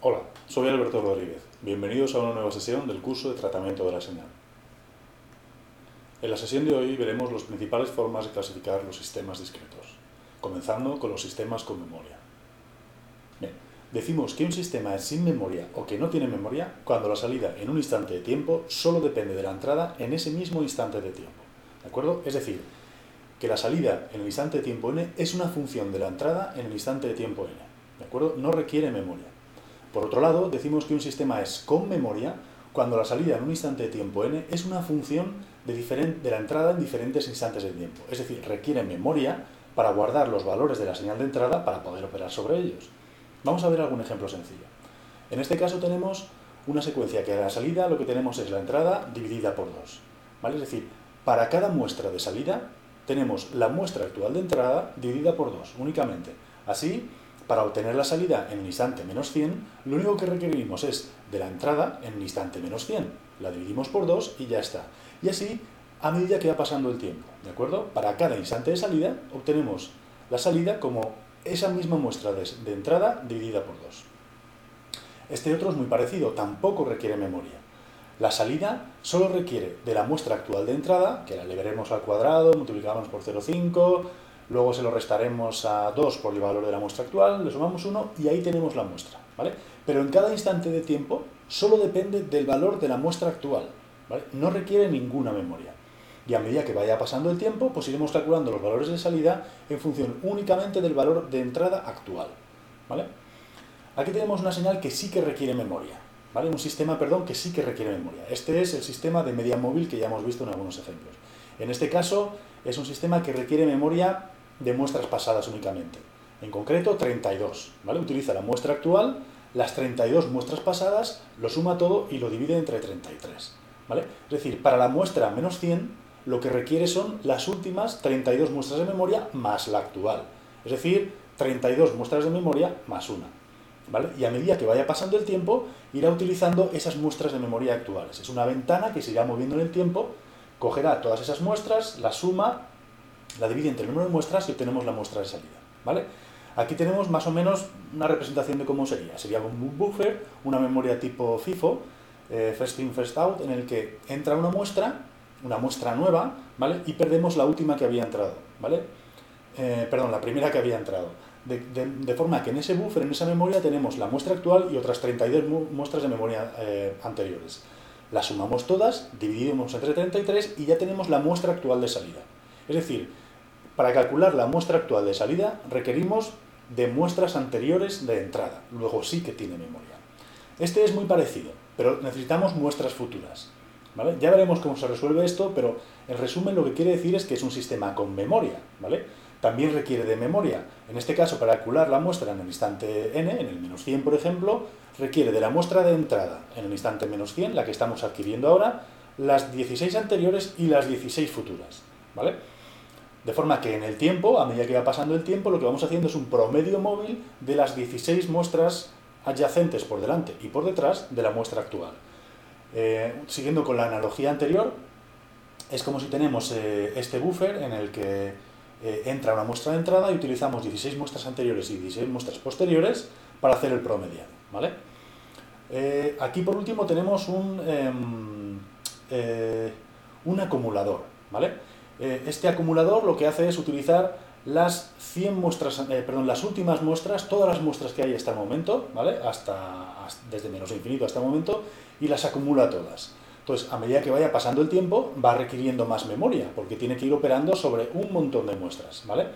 Hola, soy Alberto Rodríguez. Bienvenidos a una nueva sesión del curso de tratamiento de la señal. En la sesión de hoy veremos las principales formas de clasificar los sistemas discretos, comenzando con los sistemas con memoria. Bien, decimos que un sistema es sin memoria o que no tiene memoria cuando la salida en un instante de tiempo solo depende de la entrada en ese mismo instante de tiempo. ¿De acuerdo? Es decir, que la salida en el instante de tiempo n es una función de la entrada en el instante de tiempo n. ¿De acuerdo? No requiere memoria. Por otro lado, decimos que un sistema es con memoria cuando la salida en un instante de tiempo n es una función de, la entrada en diferentes instantes de tiempo. Es decir, requiere memoria para guardar los valores de la señal de entrada para poder operar sobre ellos. Vamos a ver algún ejemplo sencillo. En este caso tenemos una secuencia que a la salida lo que tenemos es la entrada dividida por 2. ¿vale? Es decir, para cada muestra de salida tenemos la muestra actual de entrada dividida por 2 únicamente. Así, para obtener la salida en el instante menos 100, lo único que requerimos es de la entrada en el instante menos 100. La dividimos por 2 y ya está. Y así, a medida que va pasando el tiempo, ¿de acuerdo? Para cada instante de salida, obtenemos la salida como esa misma muestra de, de entrada dividida por 2. Este otro es muy parecido, tampoco requiere memoria. La salida solo requiere de la muestra actual de entrada, que la veremos al cuadrado, multiplicamos por 0,5, luego se lo restaremos a 2 por el valor de la muestra actual, le sumamos 1 y ahí tenemos la muestra. ¿vale? Pero en cada instante de tiempo solo depende del valor de la muestra actual. ¿vale? No requiere ninguna memoria. Y a medida que vaya pasando el tiempo, pues iremos calculando los valores de salida en función únicamente del valor de entrada actual. ¿vale? Aquí tenemos una señal que sí que requiere memoria. ¿Vale? Un sistema, perdón, que sí que requiere memoria. Este es el sistema de media móvil que ya hemos visto en algunos ejemplos. En este caso, es un sistema que requiere memoria de muestras pasadas únicamente. En concreto, 32. ¿vale? Utiliza la muestra actual, las 32 muestras pasadas, lo suma todo y lo divide entre 33. ¿vale? Es decir, para la muestra menos 100, lo que requiere son las últimas 32 muestras de memoria más la actual. Es decir, 32 muestras de memoria más una. ¿Vale? Y a medida que vaya pasando el tiempo, irá utilizando esas muestras de memoria actuales. Es una ventana que se irá moviendo en el tiempo, cogerá todas esas muestras, la suma, la divide entre el número de muestras y obtenemos la muestra de salida. ¿Vale? Aquí tenemos más o menos una representación de cómo sería. Sería un buffer, una memoria tipo FIFO, eh, first in, first out, en el que entra una muestra, una muestra nueva, ¿vale? Y perdemos la última que había entrado, ¿vale? Eh, perdón, la primera que había entrado. De, forma que en ese buffer, en esa memoria, tenemos la muestra actual y otras 32 mu muestras de memoria eh, anteriores. Las sumamos todas, dividimos entre 33 y ya tenemos la muestra actual de salida. Es decir, para calcular la muestra actual de salida requerimos de muestras anteriores de entrada. Luego sí que tiene memoria. Este es muy parecido, pero necesitamos muestras futuras. ¿vale? Ya veremos cómo se resuelve esto, pero en resumen lo que quiere decir es que es un sistema con memoria. ¿vale? También requiere de memoria. En este caso, para calcular la muestra en el instante n, en el menos 100 por ejemplo, requiere de la muestra de entrada en el instante menos 100, la que estamos adquiriendo ahora, las 16 anteriores y las 16 futuras. ¿vale? De forma que en el tiempo, a medida que va pasando el tiempo, lo que vamos haciendo es un promedio móvil de las 16 muestras adyacentes por delante y por detrás de la muestra actual. Eh, siguiendo con la analogía anterior, es como si tenemos eh, este buffer en el que eh, entra una muestra de entrada y utilizamos 16 muestras anteriores y 16 muestras posteriores para hacer el promediado. ¿vale? Eh, aquí por último tenemos un, eh, un acumulador. ¿vale? este acumulador lo que hace es utilizar las 100 muestras, perdón, las últimas muestras, todas las muestras que hay hasta el momento, ¿vale? hasta desde menos infinito hasta el momento, y las acumula todas. Entonces, a medida que vaya pasando el tiempo, va requiriendo más memoria, porque tiene que ir operando sobre un montón de muestras, ¿vale?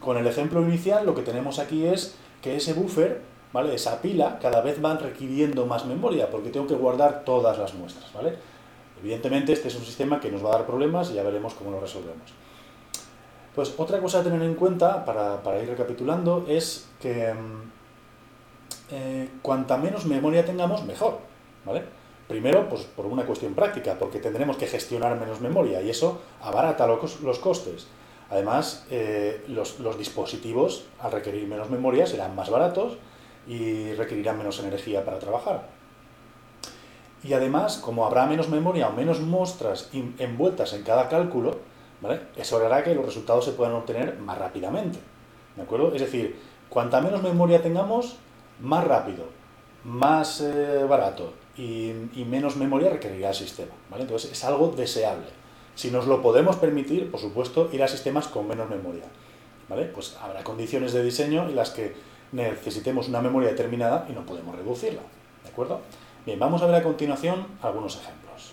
Con el ejemplo inicial, lo que tenemos aquí es que ese buffer, ¿vale? Esa pila, cada vez van requiriendo más memoria, porque tengo que guardar todas las muestras, ¿vale? Evidentemente, este es un sistema que nos va a dar problemas y ya veremos cómo lo resolvemos. Pues otra cosa a tener en cuenta, para, ir recapitulando, es que eh, cuanta menos memoria tengamos, mejor, ¿vale? Primero, pues por una cuestión práctica, porque tendremos que gestionar menos memoria y eso abarata los, costes. Además, eh, los, los, dispositivos, al requerir menos memoria, serán más baratos y requerirán menos energía para trabajar. Y además, como habrá menos memoria o menos muestras envueltas en cada cálculo, ¿vale? Eso hará que los resultados se puedan obtener más rápidamente, ¿de acuerdo? Es decir, cuanta menos memoria tengamos, más rápido, más eh, barato y, menos memoria requerirá el sistema, ¿vale? Entonces es algo deseable. Si nos lo podemos permitir, por supuesto, ir a sistemas con menos memoria, ¿vale? Pues habrá condiciones de diseño en las que necesitemos una memoria determinada y no podemos reducirla, ¿de acuerdo? Bien, vamos a ver a continuación algunos ejemplos.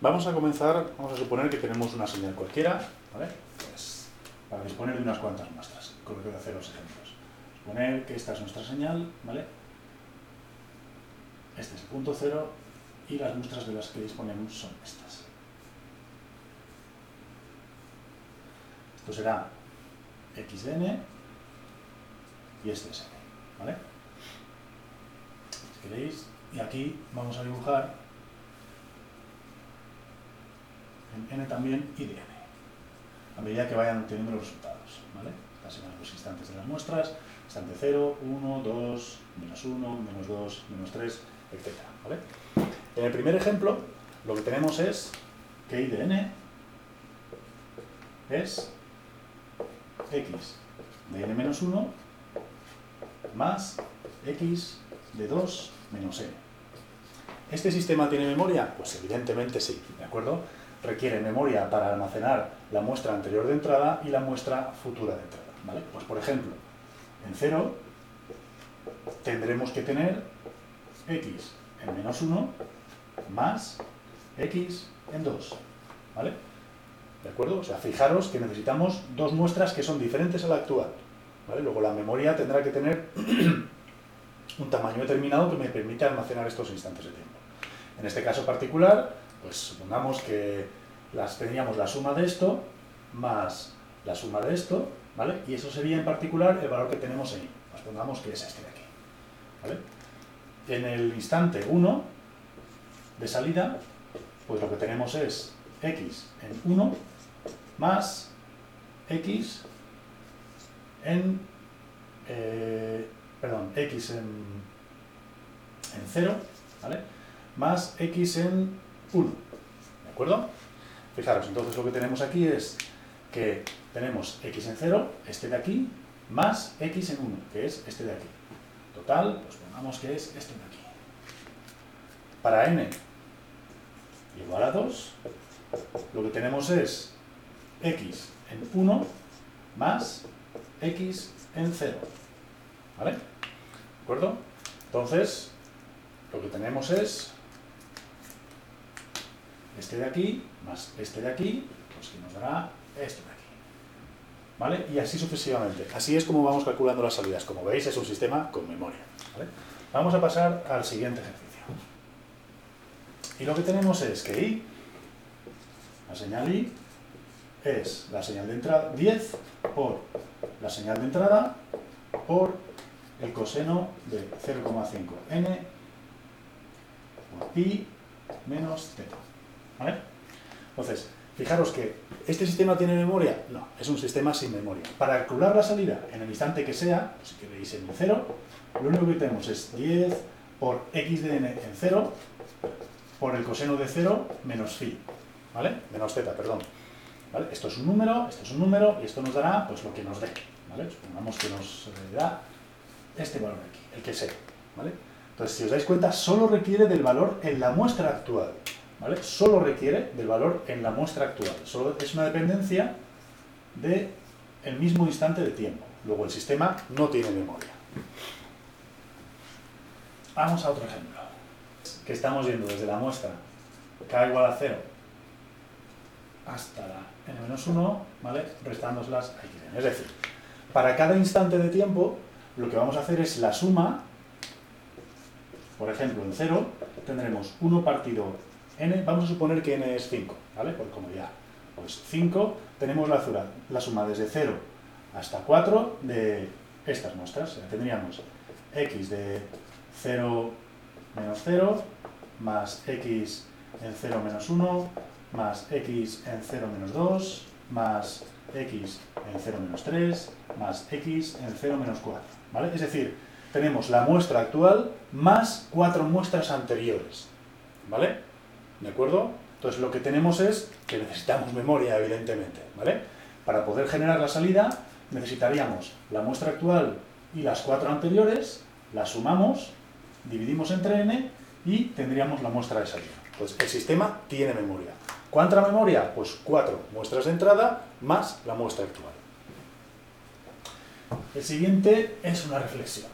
Vamos a comenzar, vamos a suponer que tenemos una señal cualquiera, ¿vale? Pues para disponer de unas cuantas muestras, con lo que voy a hacer los ejemplos. Suponer que esta es nuestra señal, ¿vale? Este es el punto cero y las muestras de las que disponemos son estas. Esto será x de n y este es n, ¿vale? Si queréis, y aquí vamos a dibujar en n también y de n, a medida que vayan obteniendo los resultados, ¿vale? Estas serán los instantes de las muestras, instante 0, 1, 2, menos 1, menos 2, menos 3, etc. ¿vale? En el primer ejemplo, lo que tenemos es que i de n es x de n menos 1 más x de 2 menos n. ¿Este sistema tiene memoria? Pues evidentemente sí, ¿de acuerdo? Requiere memoria para almacenar la muestra anterior de entrada y la muestra futura de entrada, ¿vale? Pues por ejemplo, en 0 tendremos que tener x en menos 1 más x en 2, ¿vale? ¿De acuerdo? O sea, fijaros que necesitamos dos muestras que son diferentes a la actual. ¿vale? Luego la memoria tendrá que tener un tamaño determinado que me permita almacenar estos instantes de tiempo. En este caso particular, pues supongamos que las, teníamos la suma de esto más la suma de esto, ¿vale? Y eso sería en particular el valor que tenemos ahí. Pues pongamos que es este de aquí, ¿vale? En el instante 1 de salida, pues lo que tenemos es x en 1 más x en, eh, perdón, x en, en 0, ¿vale? Más x en 1, ¿de acuerdo? Fijaros, entonces lo que tenemos aquí es que tenemos x en 0, este de aquí, más x en 1, que es este de aquí. Total, pues que es este de aquí. Para n igual a 2, lo que tenemos es x en 1 más x en 0. ¿Vale? ¿De acuerdo? Entonces, lo que tenemos es este de aquí más este de aquí, pues que nos dará este de aquí. ¿Vale? Y así sucesivamente. Así es como vamos calculando las salidas. Como veis, es un sistema con memoria. ¿Vale? Vamos a pasar al siguiente ejercicio. Y lo que tenemos es que i, la señal i, es la señal de entrada 10 por la señal de entrada por el coseno de 0,5 n pi menos z. ¿Vale? Entonces, fijaros que ¿este sistema tiene memoria? No, es un sistema sin memoria. Para calcular la salida en el instante que sea, si queréis en 0, lo único que tenemos es 10 por x de n en 0 por el coseno de 0 menos phi, ¿vale? Menos z, perdón. Esto es un número, esto es un número, y esto nos dará pues lo que nos dé, ¿vale? Supongamos que nos eh, da este valor aquí, el que sea, ¿vale? Entonces, si os dais cuenta, solo requiere del valor en la muestra actual, ¿vale? Solo requiere del valor en la muestra actual. Solo es una dependencia del el mismo instante de tiempo. Luego el sistema no tiene memoria. Vamos a otro ejemplo que estamos viendo desde la muestra k igual a 0 hasta la n-1, ¿vale? Restándoselas a. Es decir, para cada instante de tiempo, lo que vamos a hacer es la suma, por ejemplo, en 0, tendremos 1 partido n, vamos a suponer que n es 5, ¿vale? Por comodidad. Pues 5, tenemos la, la suma desde 0 hasta 4 de estas muestras. tendríamos x de 0 menos 0, más x en 0 menos 1, más x en 0 menos 2, más x en 0 menos 3, más x en 0 menos 4. ¿vale? Es decir, tenemos la muestra actual más cuatro muestras anteriores. ¿Vale? ¿De acuerdo? Entonces lo que tenemos es que necesitamos memoria, evidentemente, ¿vale? Para poder generar la salida necesitaríamos la muestra actual y las cuatro anteriores, las sumamos, dividimos entre n y tendríamos la muestra de salida. Pues el sistema tiene memoria. ¿Cuánta memoria? Pues cuatro muestras de entrada más la muestra actual. El siguiente es una reflexión.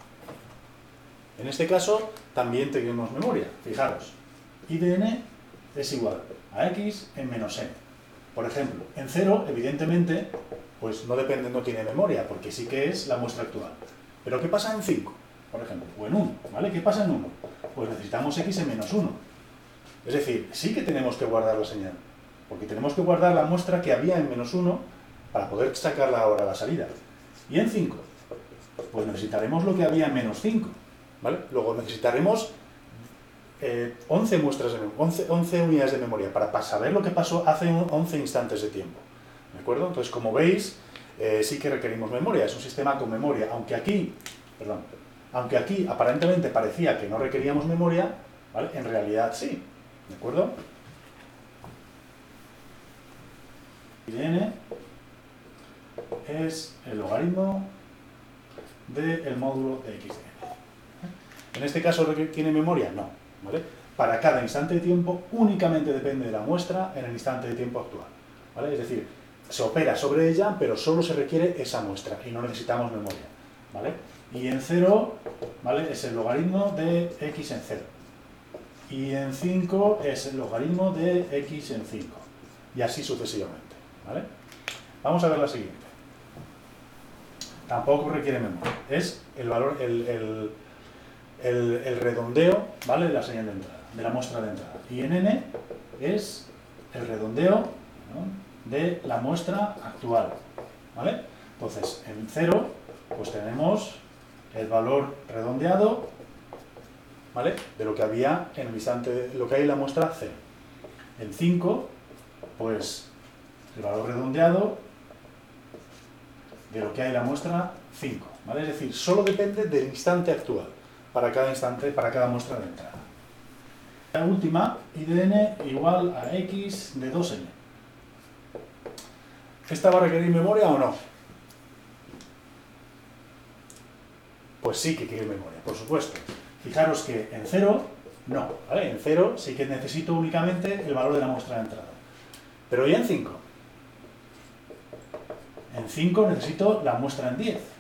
En este caso también tenemos memoria. Fijaros, i de n es igual a x en menos n. Por ejemplo, en 0, evidentemente, pues no depende, no tiene memoria, porque sí que es la muestra actual. Pero ¿qué pasa en 5, por ejemplo? O en 1, ¿vale? ¿Qué pasa en 1? Pues necesitamos x en menos 1. Es decir, sí que tenemos que guardar la señal, porque tenemos que guardar la muestra que había en menos 1 para poder sacarla ahora a la salida. Y en 5, pues necesitaremos lo que había en menos 5, ¿vale? Luego necesitaremos 11, eh, muestras de 11, 11, unidades de memoria para, saber lo que pasó hace 11 instantes de tiempo. ¿De acuerdo? Entonces, como veis, eh, sí que requerimos memoria, es un sistema con memoria, aunque aquí, perdón, aunque aquí aparentemente parecía que no requeríamos memoria, ¿vale? en realidad sí, ¿de acuerdo? n es el logaritmo del módulo de x En este caso, ¿tiene memoria? No. Para cada instante de tiempo únicamente depende de la muestra en el instante de tiempo actual. ¿vale? Es decir, se opera sobre ella, pero solo se requiere esa muestra y no necesitamos memoria. ¿vale? Y en 0 ¿vale? es el logaritmo de x en 0. Y en 5 es el logaritmo de x en 5. Y así sucesivamente. ¿vale? Vamos a ver la siguiente. Tampoco requiere memoria. Es el valor, el, redondeo ¿vale? de la señal de entrada, de la muestra de entrada. Y en n es el redondeo de la muestra actual. ¿vale? Entonces, en 0, pues tenemos el valor redondeado ¿vale? de lo que había en el instante, lo que hay en la muestra 0. En 5, pues el valor redondeado de lo que hay en la muestra 5. ¿vale? Es decir, solo depende del instante actual para cada instante, para cada muestra de entrada. La última, IDN igual a X de 2N. ¿Esta va a requerir memoria o no? Pues sí que quiere memoria, por supuesto. Fijaros que en 0, no, ¿vale? En 0 sí que necesito únicamente el valor de la muestra de entrada. Pero ¿y en 5? En 5 necesito la muestra en 10.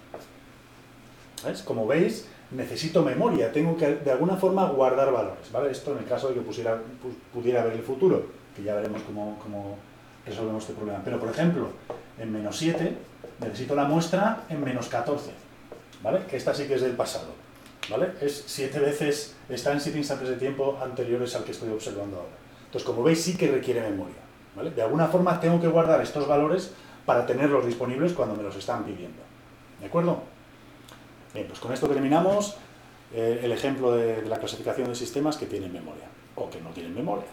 Como veis, necesito memoria, tengo que de alguna forma guardar valores, ¿vale? Esto en el caso de que pudiera ver el futuro, que ya veremos cómo, resolvemos este problema. Pero, por ejemplo, en menos 7 necesito la muestra en menos 14, ¿vale? Que esta sí que es del pasado, ¿vale? Es 7 veces, está en 7 instantes de tiempo anteriores al que estoy observando ahora. Entonces, como veis, sí que requiere memoria. De alguna forma tengo que guardar estos valores para tenerlos disponibles cuando me los están pidiendo, ¿de acuerdo? Bien, pues con esto terminamos eh, el ejemplo de, de la clasificación de sistemas que tienen memoria o que no tienen memoria.